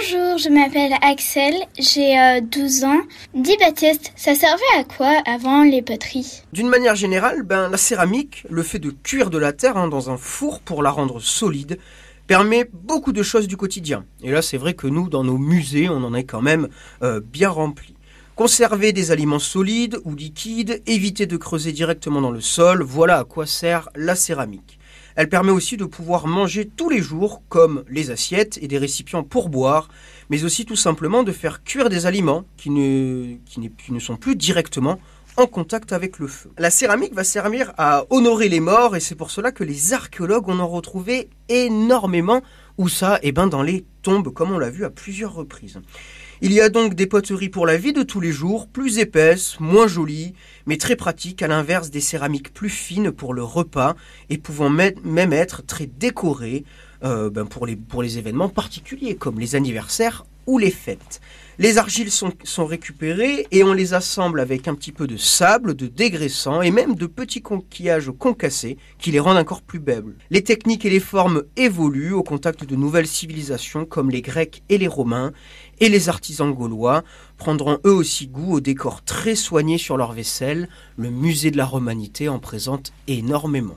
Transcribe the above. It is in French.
Bonjour, je m'appelle Axel, j'ai 12 ans. Dis Baptiste, ça servait à quoi avant les poteries? D'une manière générale, ben, la céramique, le fait de cuire de la terre hein, dans un four pour la rendre solide, permet beaucoup de choses du quotidien. Et là, c'est vrai que nous, dans nos musées, on en est quand même euh, bien rempli. Conserver des aliments solides ou liquides, éviter de creuser directement dans le sol, voilà à quoi sert la céramique. Elle permet aussi de pouvoir manger tous les jours, comme les assiettes et des récipients pour boire, mais aussi tout simplement de faire cuire des aliments qui ne, sont plus directement en contact avec le feu. La céramique va servir à honorer les morts et c'est pour cela que les archéologues en ont retrouvé énormément. Où ça Eh bien dans les tombes, comme on l'a vu à plusieurs reprises. Il y a donc des poteries pour la vie de tous les jours, plus épaisses, moins jolies, mais très pratiques, à l'inverse des céramiques plus fines pour le repas et pouvant même être très décorées euh, ben pour, les, événements particuliers comme les anniversaires ou les fêtes. Les argiles sont, récupérées et on les assemble avec un petit peu de sable, de dégraissant et même de petits conquillages concassés qui les rendent encore plus belles. Les techniques et les formes évoluent au contact de nouvelles civilisations comme les Grecs et les Romains et les artisans gaulois prendront eux aussi goût au décor très soigné sur leur vaisselle. Le musée de la Romanité en présente énormément.